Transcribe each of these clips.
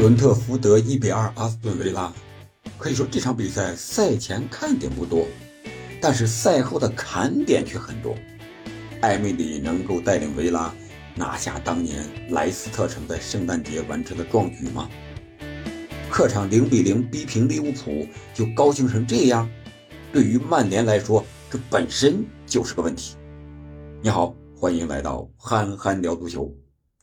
伦特福德一比二阿斯顿维拉，可以说这场比赛赛前看点不多，但是赛后的砍点却很多。艾米里能够带领维拉拿下当年莱斯特城在圣诞节完成的壮举吗？客场零比零逼平利物浦就高兴成这样？对于曼联来说，这本身就是个问题。你好，欢迎来到憨憨聊足球。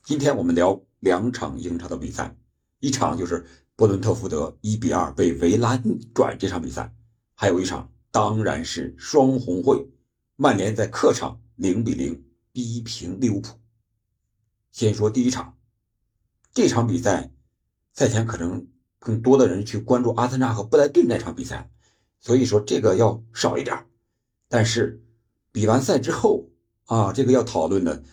今天我们聊两场英超的比赛。一场就是波伦特福德一比二被维拉逆转这场比赛，还有一场当然是双红会，曼联在客场零比零逼平利物浦。先说第一场，这场比赛赛前可能更多的人去关注阿森纳和布莱顿那场比赛，所以说这个要少一点。但是比完赛之后啊，这个要讨论的、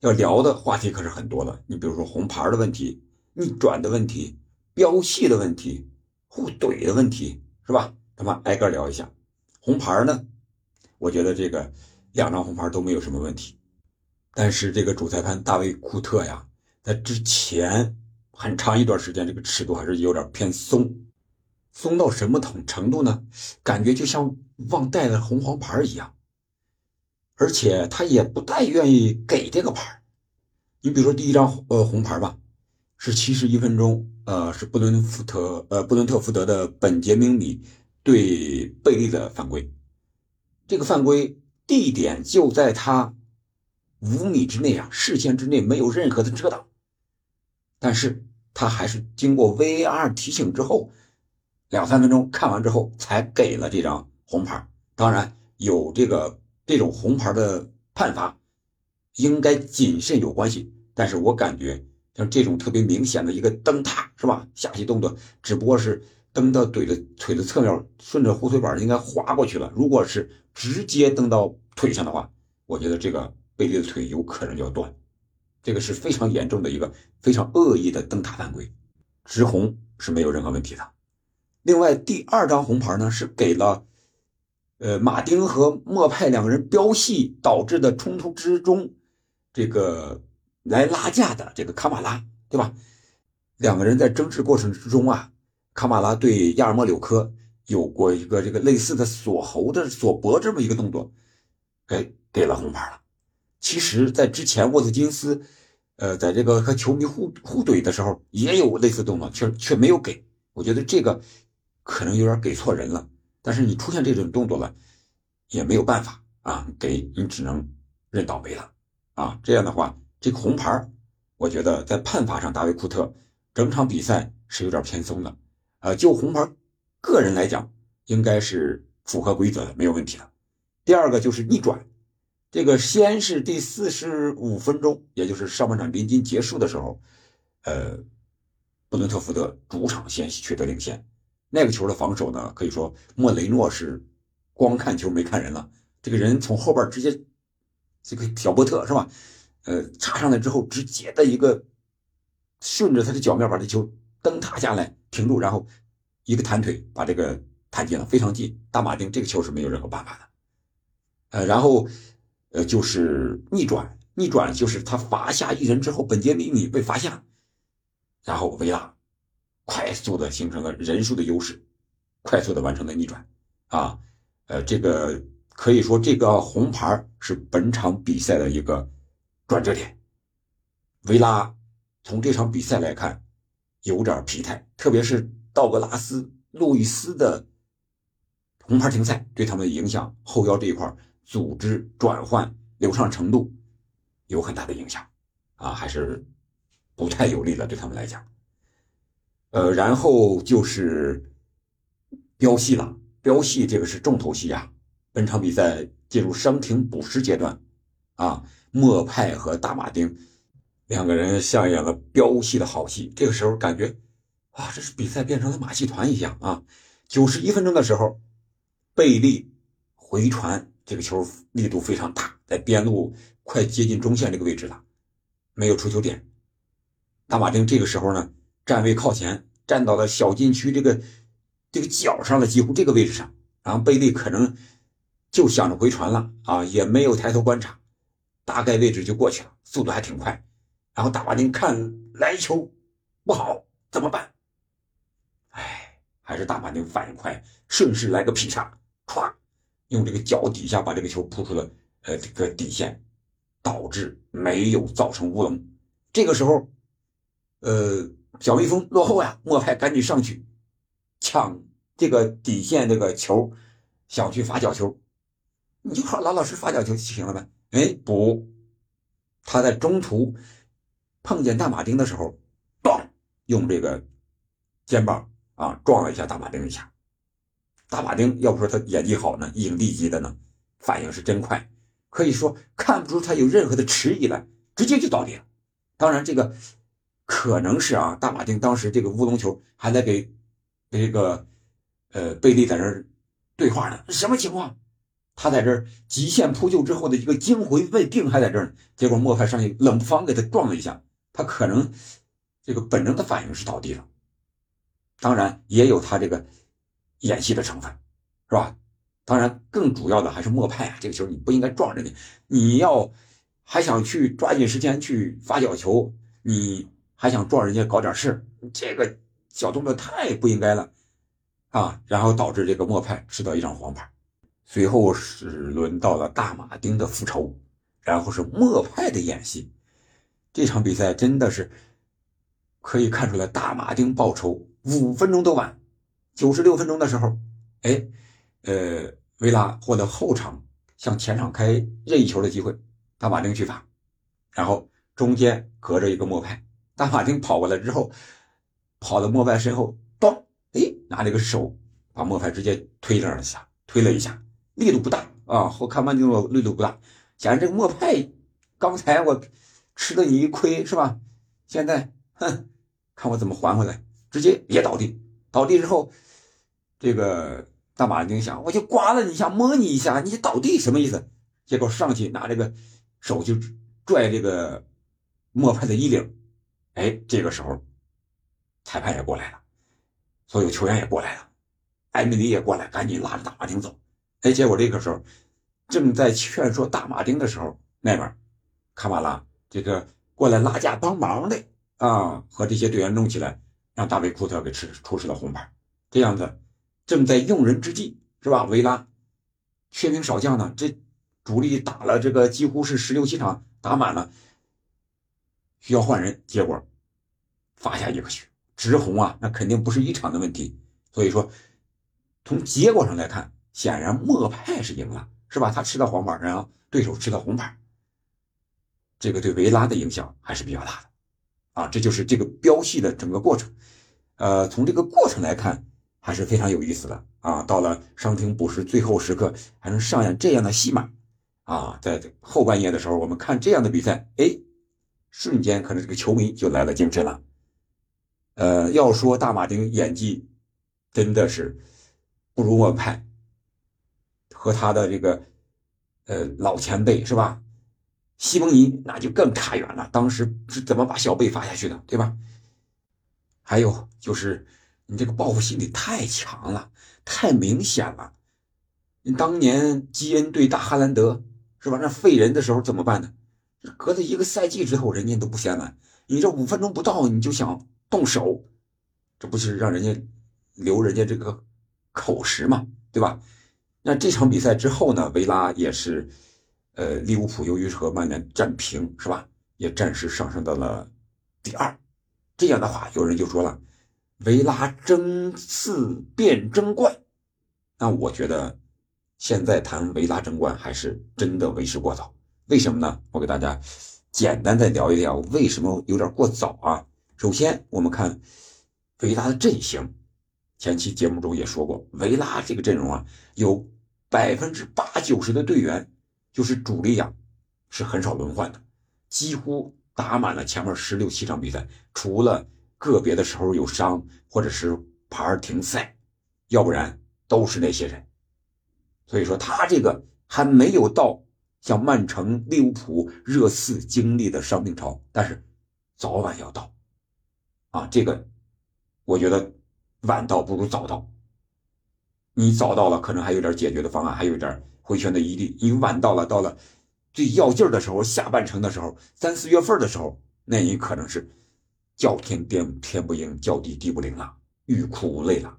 要聊的话题可是很多的。你比如说红牌的问题。逆转的问题、标戏的问题、互怼的问题，是吧？咱们挨个聊一下。红牌呢？我觉得这个两张红牌都没有什么问题，但是这个主裁判大卫库特呀，在之前很长一段时间，这个尺度还是有点偏松，松到什么程程度呢？感觉就像忘带了红黄牌一样，而且他也不太愿意给这个牌。你比如说第一张呃红牌吧。是七十一分钟，呃，是布伦福特，呃，布伦特福德的本杰明米对贝利的犯规。这个犯规地点就在他五米之内啊，视线之内没有任何的遮挡。但是他还是经过 VAR 提醒之后，两三分钟看完之后才给了这张红牌。当然，有这个这种红牌的判罚，应该谨慎有关系。但是我感觉。像这种特别明显的一个蹬踏是吧？下棋动作只不过是蹬到腿的腿的侧面，顺着护腿板应该滑过去了。如果是直接蹬到腿上的话，我觉得这个贝利的腿有可能要断。这个是非常严重的一个非常恶意的蹬踏犯规，直红是没有任何问题的。另外，第二张红牌呢是给了，呃，马丁和莫派两个人飙戏导致的冲突之中，这个。来拉架的这个卡马拉，对吧？两个人在争执过程之中啊，卡马拉对亚尔莫柳科有过一个这个类似的锁喉的锁脖这么一个动作，给给了红牌了。其实，在之前沃特金斯，呃，在这个和球迷互互怼的时候也有类似动作，却却没有给。我觉得这个可能有点给错人了。但是你出现这种动作了，也没有办法啊，给你只能认倒霉了啊。这样的话。这个红牌，我觉得在判罚上，大卫库特整场比赛是有点偏松的。呃，就红牌个人来讲，应该是符合规则的，没有问题的。第二个就是逆转，这个先是第四十五分钟，也就是上半场临近结束的时候，呃，布伦特福德主场先取得领先。那个球的防守呢，可以说莫雷诺是光看球没看人了，这个人从后边直接这个小波特是吧？呃，插上来之后，直接的一个顺着他的脚面把这球蹬踏下来，停住，然后一个弹腿把这个弹进了，非常近。大马丁这个球是没有任何办法的。呃，然后呃就是逆转，逆转就是他罚下一人之后，本杰明米被罚下，然后维拉快速的形成了人数的优势，快速的完成了逆转。啊，呃，这个可以说这个红牌是本场比赛的一个。转折点，维拉从这场比赛来看有点疲态，特别是道格拉斯·路易斯的红牌停赛对他们的影响，后腰这一块组织转换流畅程度有很大的影响。啊，还是不太有利的对他们来讲。呃，然后就是标戏了，标戏这个是重头戏啊，本场比赛进入伤停补时阶段啊。莫派和大马丁两个人上演了飙戏的好戏。这个时候感觉，啊，这是比赛变成了马戏团一样啊！九十一分钟的时候，贝利回传这个球力度非常大，在边路快接近中线这个位置了，没有出球点。大马丁这个时候呢，站位靠前，站到了小禁区这个这个角上了，几乎这个位置上。然后贝利可能就想着回传了啊，也没有抬头观察。大概位置就过去了，速度还挺快。然后大马丁看来球不好怎么办？哎，还是大马丁反应快，顺势来个劈叉，唰，用这个脚底下把这个球扑出了呃这个底线，导致没有造成乌龙。这个时候，呃，小蜜蜂落后呀，莫派赶紧上去抢这个底线这个球，想去罚角球。你就好老老实罚角球就行了呗？哎，不，他在中途碰见大马丁的时候，嘣，用这个肩膀啊撞了一下大马丁一下。大马丁要不说他演技好呢，影帝级的呢，反应是真快，可以说看不出他有任何的迟疑来，直接就倒地了。当然，这个可能是啊，大马丁当时这个乌龙球还在给这个呃贝利在那对话呢，什么情况？他在这儿极限扑救之后的一个惊魂未定还在这儿呢，结果莫派上去冷不防给他撞了一下，他可能这个本能的反应是倒地了，当然也有他这个演戏的成分，是吧？当然更主要的还是莫派啊，这个球你不应该撞着你，你要还想去抓紧时间去发角球，你还想撞人家搞点事这个小动作太不应该了啊！然后导致这个莫派吃到一张黄牌。随后是轮到了大马丁的复仇，然后是莫派的演戏。这场比赛真的是可以看出来，大马丁报仇五分钟都晚。九十六分钟的时候，哎，呃，维拉获得后场向前场开任意球的机会，大马丁去罚，然后中间隔着一个莫派，大马丁跑过来之后，跑到莫派身后，咚，哎，拿了个手把莫派直接推了一下，推了一下。力度不大啊，后看慢镜头力度不大。显然这个莫派，刚才我吃了你一亏是吧？现在哼，看我怎么还回来，直接也倒地。倒地之后，这个大马丁想，我就刮了你一下，摸你一下，你倒地什么意思？结果上去拿这个手就拽这个莫派的衣领，哎，这个时候裁判也过来了，所有球员也过来了，艾米丽也过来，赶紧拉着大马丁走。哎，结果这个时候，正在劝说大马丁的时候，那边卡马拉这个过来拉架帮忙的啊，和这些队员弄起来，让大卫库特给吃出示了红牌。这样子，正在用人之际，是吧？维拉缺兵少将呢，这主力打了这个几乎是十六七场打满了，需要换人，结果罚下一个去直红啊，那肯定不是一场的问题。所以说，从结果上来看。显然莫派是赢了，是吧？他吃到黄牌，然后对手吃到红牌，这个对维拉的影响还是比较大的，啊，这就是这个飙戏的整个过程。呃，从这个过程来看，还是非常有意思的啊。到了伤停补时最后时刻，还能上演这样的戏码，啊，在后半夜的时候，我们看这样的比赛，哎，瞬间可能这个球迷就来了精神了。呃，要说大马丁演技真的是不如莫派。和他的这个，呃，老前辈是吧？西蒙尼那就更差远了。当时是怎么把小贝罚下去的，对吧？还有就是你这个报复心理太强了，太明显了。你当年基恩对大哈兰德是吧？那废人的时候怎么办呢？隔了一个赛季之后，人家都不嫌晚。你这五分钟不到你就想动手，这不是让人家留人家这个口实嘛，对吧？那这场比赛之后呢？维拉也是，呃，利物浦由于和曼联战平，是吧？也暂时上升到了第二。这样的话，有人就说了，维拉争四变争冠。那我觉得，现在谈维拉争冠还是真的为时过早。为什么呢？我给大家简单再聊一聊，为什么有点过早啊？首先，我们看维拉的阵型，前期节目中也说过，维拉这个阵容啊，有。百分之八九十的队员就是主力呀，是很少轮换的，几乎打满了前面十六七场比赛，除了个别的时候有伤或者是牌停赛，要不然都是那些人。所以说他这个还没有到像曼城、利物浦、热刺经历的伤病潮，但是早晚要到。啊，这个我觉得晚到不如早到。你早到了，可能还有点解决的方案，还有点回旋的余地。你晚到了，到了最要劲儿的时候，下半程的时候，三四月份的时候，那你可能是叫天天天不应，叫地地不灵了，欲哭无泪了。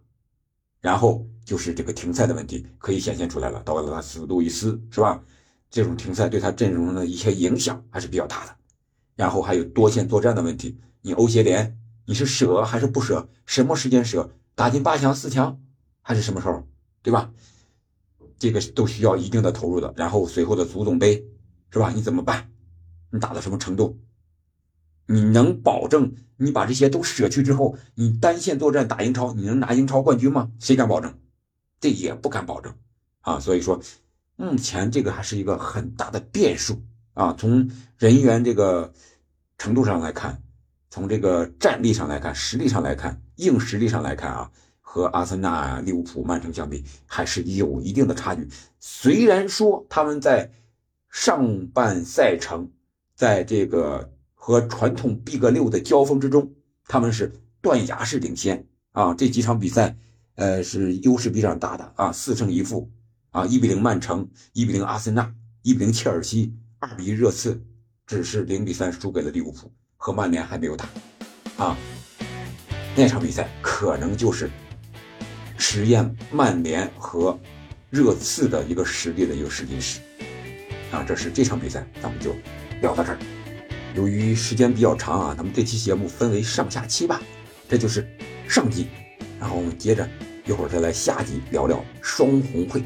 然后就是这个停赛的问题，可以显现出来了，到了他死路易斯，是吧？这种停赛对他阵容的一些影响还是比较大的。然后还有多线作战的问题，你欧协联你是舍还是不舍？什么时间舍？打进八强、四强还是什么时候？对吧？这个都需要一定的投入的。然后随后的足总杯，是吧？你怎么办？你打到什么程度？你能保证你把这些都舍去之后，你单线作战打英超，你能拿英超冠军吗？谁敢保证？这也不敢保证啊！所以说，目前这个还是一个很大的变数啊。从人员这个程度上来看，从这个战力上来看，实力上来看，硬实力上来看啊，和阿森纳、利物浦、曼城相比，还是有一定的差距。虽然说他们在上半赛程，在这个。和传统 Big 六的交锋之中，他们是断崖式领先啊！这几场比赛，呃，是优势比较大的啊，四胜一负啊，一比零曼城，一比零阿森纳，一比零切尔西，二比一热刺，只是零比三输给了利物浦，和曼联还没有打啊。那场比赛可能就是实验曼联和热刺的一个实力的一个试金石啊！这是这场比赛，咱们就聊到这儿。由于时间比较长啊，咱们这期节目分为上下期吧，这就是上集，然后我们接着一会儿再来下集聊聊双红会。